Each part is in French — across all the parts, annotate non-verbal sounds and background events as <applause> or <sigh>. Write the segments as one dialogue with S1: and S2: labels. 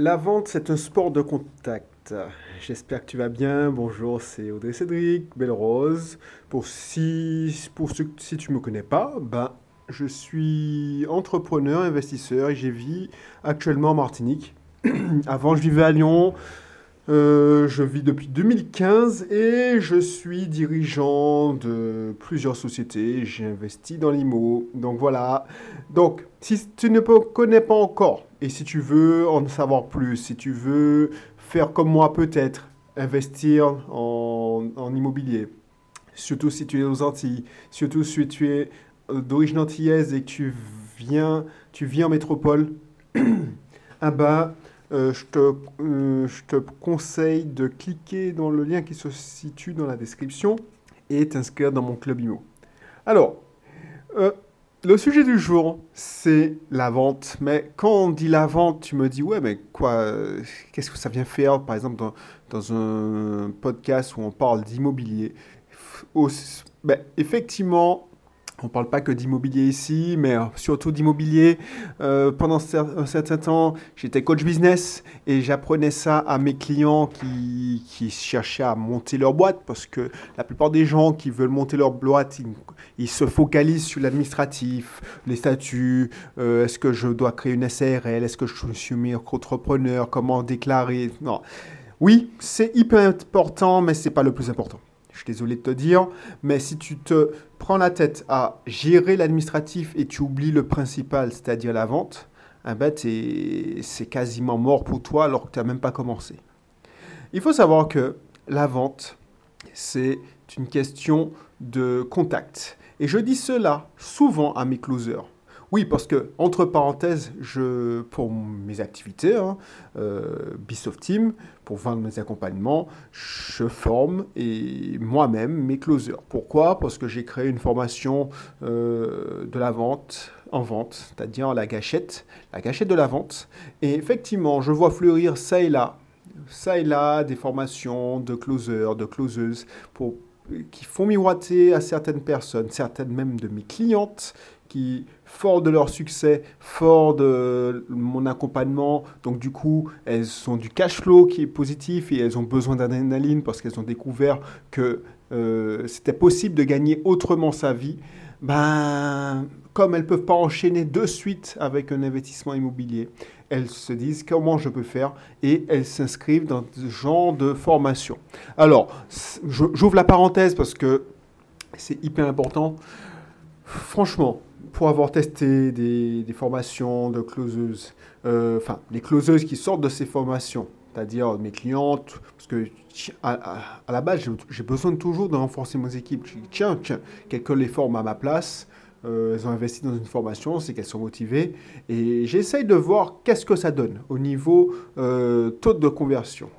S1: La vente, c'est un sport de contact. J'espère que tu vas bien. Bonjour, c'est Audrey Cédric, Belle Rose. Pour si, pour ceux, si tu me connais pas, ben, je suis entrepreneur, investisseur et j'ai vis actuellement en Martinique. <clears throat> Avant, je vivais à Lyon. Euh, je vis depuis 2015 et je suis dirigeant de plusieurs sociétés. J'ai investi dans l'IMO. Donc voilà. Donc, si tu ne me connais pas encore et si tu veux en savoir plus, si tu veux faire comme moi peut-être, investir en, en immobilier, surtout si tu es aux Antilles, surtout si tu es euh, d'origine antillaise et que tu viens, tu viens en métropole, <clears throat> ah bah, euh, je, te, euh, je te conseille de cliquer dans le lien qui se situe dans la description et t'inscrire dans mon club IMO. Alors, le sujet du jour, c'est la vente. Mais quand on dit la vente, tu me dis, ouais, mais quoi, qu'est-ce que ça vient faire, par exemple, dans, dans un podcast où on parle d'immobilier? Ben, Effectivement, on ne parle pas que d'immobilier ici, mais euh, surtout d'immobilier. Euh, pendant un certain temps, j'étais coach business et j'apprenais ça à mes clients qui, qui, cherchaient à monter leur boîte parce que la plupart des gens qui veulent monter leur boîte, ils, se focalisent sur l'administratif, les statuts, euh, est-ce que je dois créer une SARL, est-ce que je suis micro-entrepreneur, comment déclarer. Non. Oui, c'est hyper important, mais ce n'est pas le plus important. Je suis désolé de te dire, mais si tu te prends la tête à gérer l'administratif et tu oublies le principal, c'est-à-dire la vente, eh ben c'est quasiment mort pour toi alors que tu n'as même pas commencé. Il faut savoir que la vente, c'est une question de contact. Et je dis cela souvent à mes closers. Oui, parce que, entre parenthèses, je, pour mes activités, hein, euh, Team, pour vendre mes accompagnements, je forme et moi-même mes closers. Pourquoi? Parce que j'ai créé une formation euh, de la vente en vente, c'est-à-dire la gâchette, la gâchette de la vente. Et effectivement, je vois fleurir ça et là, ça et là, des formations de closers, de closeuses, pour, qui font miroiter à certaines personnes, certaines même de mes clientes, qui, fort de leur succès, fort de mon accompagnement, donc du coup, elles ont du cash flow qui est positif et elles ont besoin d'adrénaline parce qu'elles ont découvert que euh, c'était possible de gagner autrement sa vie. Ben, comme elles ne peuvent pas enchaîner de suite avec un investissement immobilier, elles se disent comment je peux faire et elles s'inscrivent dans ce genre de formation. Alors, j'ouvre la parenthèse parce que c'est hyper important. Franchement, pour avoir testé des, formations de closeuses, euh, enfin, les closeuses qui sortent de ces formations, c'est-à-dire mes clientes, parce que à, la base, j'ai besoin toujours de renforcer mes équipes. Je dis, tiens, tiens, quelqu'un les forme à ma place, euh, elles ont investi dans une formation, c'est qu'elles sont motivées, et j'essaye de voir qu'est-ce que ça donne au niveau euh, taux de conversion.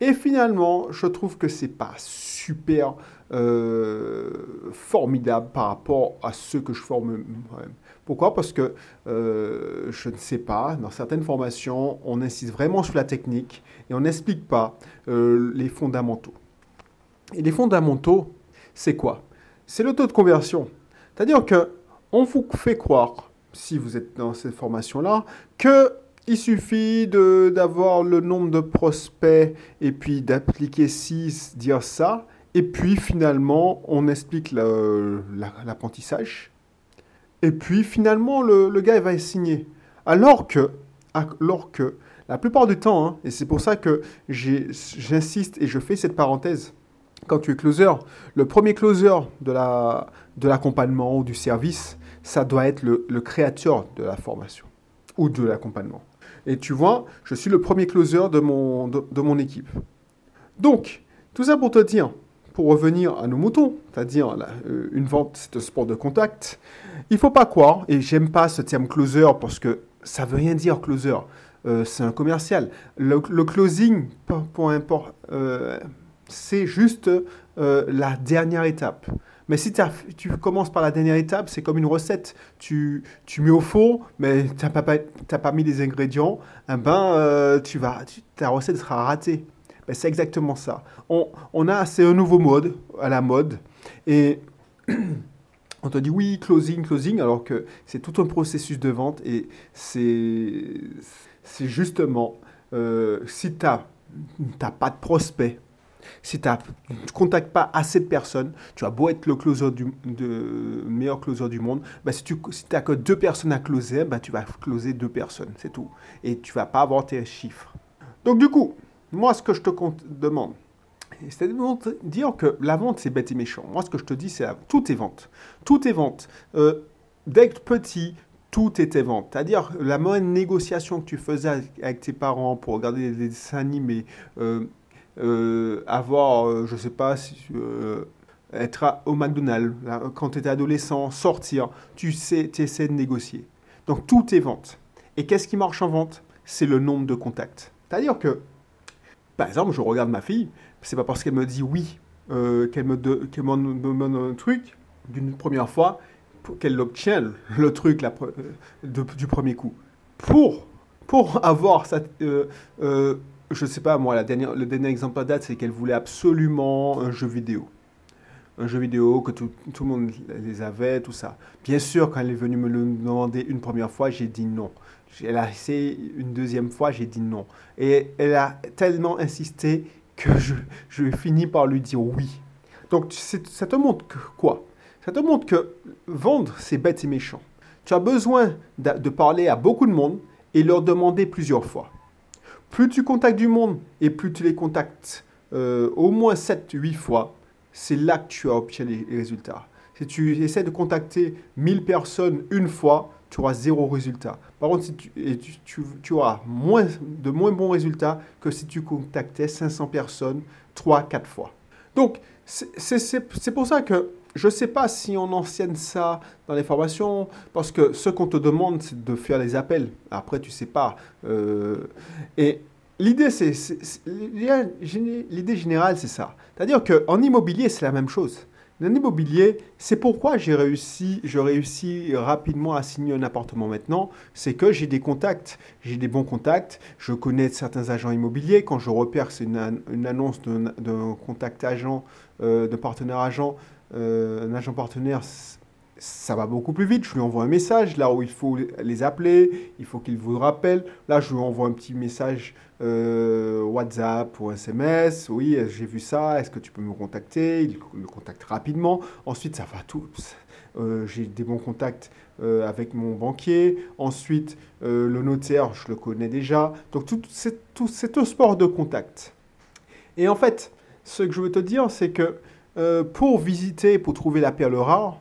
S1: Et finalement, je trouve que c'est pas super euh, formidable par rapport à ceux que je forme moi-même. Pourquoi? Parce que euh, je ne sais pas, dans certaines formations, on insiste vraiment sur la technique et on n'explique pas euh, les fondamentaux. Et les fondamentaux, c'est quoi? C'est le taux de conversion. C'est-à-dire que on vous fait croire, si vous êtes dans cette formation-là, que il suffit d'avoir le nombre de prospects et puis d'appliquer 6, dire ça. Et puis finalement, on explique l'apprentissage. et puis finalement, le, gars va signer. Alors que, alors que la plupart du temps, hein, et c'est pour ça que j'insiste et je fais cette parenthèse, quand tu es closer, le premier closer de l'accompagnement ou du service, ça doit être le, le créateur de la formation ou de l'accompagnement. Et tu vois, je suis le premier closer de mon, de, mon équipe. Donc, tout ça pour te dire, pour revenir à nos moutons, c'est-à-dire euh, une vente, c'est un sport de contact, il faut pas croire, et j'aime pas ce terme closer parce que ça veut rien dire closer, euh, c'est un commercial. Le, closing, pour, importe, euh, c'est juste la dernière étape. Mais si tu commences par la dernière étape, c'est comme une recette. Tu, mets au four, mais tu n'as pas, mis les ingrédients, eh ben, tu vas, ta recette sera ratée. C'est exactement ça. On, on a, c'est un nouveau mode, à la mode. Et <clears throat> on te dit oui, closing, closing, alors que c'est tout un processus de vente et c'est, c'est justement euh, si tu n'as pas de prospect, si tu ne contactes pas assez de personnes, tu as beau être le closer du, meilleur closer du monde, bah si tu si n'as que deux personnes à closer, bah tu vas closer deux personnes, c'est tout. Et tu vas pas avoir tes chiffres. Donc du coup, moi ce que je te demande, c'est de dire que la vente c'est bête et méchant. Moi ce que je te dis c'est tout est vente. Tout est vente. Euh, dès que petit, tout était vente. C'est-à-dire la moindre négociation que tu faisais avec, tes parents pour regarder des dessins animés, euh, euh, avoir, euh, je sais pas, être au McDonald's, quand tu étais adolescent, sortir, tu sais, tu essaies de négocier. Donc tout est vente. Et qu'est-ce qui marche en vente? C'est le nombre de contacts. C'est-à-dire que, par exemple, je regarde ma fille, c'est pas parce qu'elle me dit oui qu'elle me, demande un truc d'une première fois qu'elle obtient le truc la, du premier coup. Pour, pour avoir cette, je sais pas, moi, la dernière, le dernier exemple à date, c'est qu'elle voulait absolument un jeu vidéo. Un jeu vidéo que tout, tout, le monde les avait, tout ça. Bien sûr, quand elle est venue me le demander une première fois, j'ai dit non. Elle a essayé une deuxième fois, j'ai dit non. Et elle a tellement insisté que je, finis par lui dire oui. Donc, ça te montre que quoi? Ça te montre que vendre, c'est bête et méchant. Tu as besoin de, de parler à beaucoup de monde et leur demander plusieurs fois. Plus tu contactes du monde et plus tu les contactes euh, au moins 7-8 fois, c'est là que tu as obtenu les résultats. Si tu essaies de contacter 1000 personnes une fois, tu auras zéro résultat. Par contre, si tu, tu, tu, auras moins, de moins bons résultats que si tu contactais 500 personnes 3-4 fois. Donc, c'est pour ça que je ne sais pas si on enseigne ça dans les formations, parce que ce qu'on te demande, c'est de faire les appels. Après, tu ne sais pas. Euh, et l'idée, c'est, l'idée générale, c'est ça. C'est-à-dire qu'en immobilier, c'est la même chose. En immobilier, c'est pourquoi j'ai réussi, je réussis rapidement à signer un appartement maintenant, c'est que j'ai des contacts, j'ai des bons contacts, je connais certains agents immobiliers, quand je repère c'est une, annonce d'un contact agent, euh, de partenaire agent, euh, un agent partenaire, ça va beaucoup plus vite. Je lui envoie un message là où il faut les appeler, il faut qu'il vous rappelle. Là, je lui envoie un petit message euh, WhatsApp ou SMS. Oui, j'ai vu ça, est-ce que tu peux me contacter? Il me contacte rapidement. Ensuite, ça va tout. Euh, j'ai des bons contacts avec mon banquier. Ensuite, le notaire, je le connais déjà. Donc, tout, c'est, tout, c'est un sport de contact. Et en fait, ce que je veux te dire, c'est que euh, pour visiter, pour trouver la perle rare,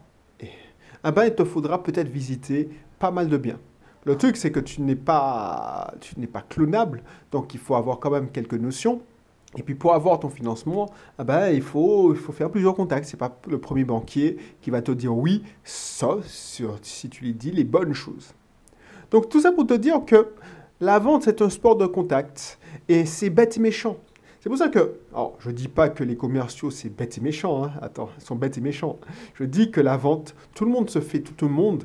S1: eh ben, il te faudra peut-être visiter pas mal de biens. Le truc, c'est que tu n'es pas, tu pas clonable, donc il faut avoir quand même quelques notions. Et puis pour avoir ton financement, eh ben, il, faut, il faut faire plusieurs contacts. Ce n'est pas le premier banquier qui va te dire oui, sauf si tu lui dis les bonnes choses. Donc tout ça pour te dire que la vente, c'est un sport de contact. Et c'est bête et méchant. C'est pour ça que, alors je ne dis pas que les commerciaux c'est bête et méchant, hein. attends, ils sont bêtes et méchants. Je dis que la vente, tout le monde se fait, tout le monde,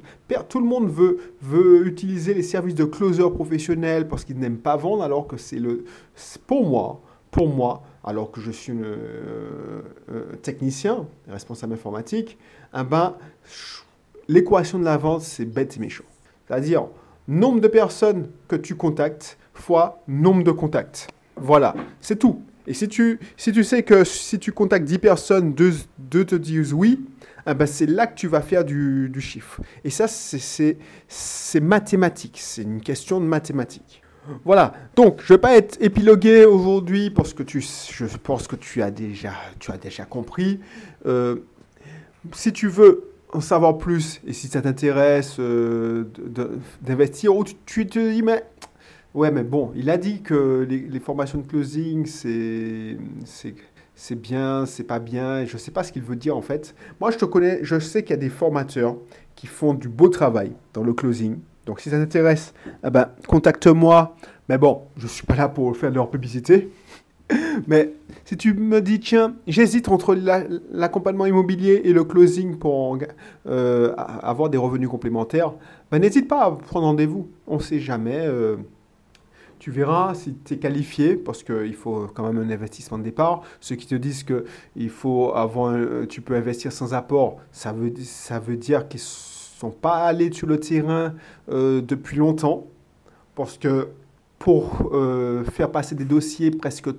S1: tout le monde veut, veut utiliser les services de closer professionnels parce qu'ils n'aiment pas vendre, alors que c'est le, pour moi, pour moi, alors que je suis euh, euh, technicien, responsable informatique, eh ben, l'équation de la vente c'est bête et méchant. C'est-à-dire nombre de personnes que tu contactes fois nombre de contacts. Voilà, c'est tout. Et si tu, si tu sais que si tu contactes 10 personnes, 2, te disent oui, eh ben c'est là que tu vas faire du, du chiffre. Et ça, c'est mathématique. C'est une question de mathématiques. Voilà, donc je ne vais pas être épilogué aujourd'hui parce que tu, je pense que tu as déjà, tu as déjà compris. Euh, si tu veux en savoir plus et si ça t'intéresse euh, d'investir, ou tu, tu, te dis, mais Ouais, mais bon, il a dit que les, formations de closing, c'est, c'est, bien, c'est pas bien, je sais pas ce qu'il veut dire en fait. Moi, je te connais, je sais qu'il y a des formateurs qui font du beau travail dans le closing. Donc, si ça t'intéresse, eh ben, contacte-moi. Mais bon, je suis pas là pour faire de leur publicité. <laughs> Mais si tu me dis, tiens, j'hésite entre l'accompagnement immobilier et le closing pour euh, avoir des revenus complémentaires, ben, n'hésite pas à prendre rendez-vous. On sait jamais. Euh, tu verras si tu es qualifié, parce qu'il faut quand même un investissement de départ. Ceux qui te disent que il faut avoir tu peux investir sans apport, ça veut, ça veut dire qu'ils sont pas allés sur le terrain euh, depuis longtemps, parce que pour euh, faire passer des dossiers presque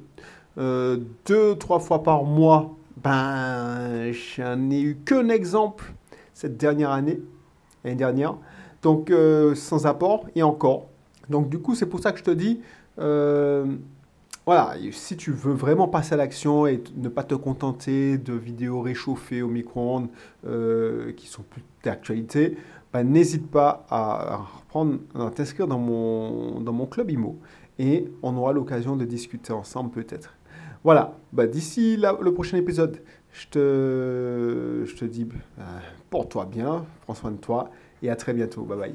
S1: euh, deux, trois fois par mois, ben, j'en ai eu qu'un exemple cette dernière année, l'année dernière. Donc, euh, sans apport et encore. Donc, du coup, c'est pour ça que je te dis, voilà, si tu veux vraiment passer à l'action et ne pas te contenter de vidéos réchauffées au micro-ondes qui sont plus d'actualité, bah, n'hésite pas à, à t'inscrire dans mon, dans mon club IMO et on aura l'occasion de discuter ensemble peut-être. Voilà, bah, d'ici le prochain épisode, je te, je te dis, euh, porte-toi bien, prends soin de toi et à très bientôt. Bye bye.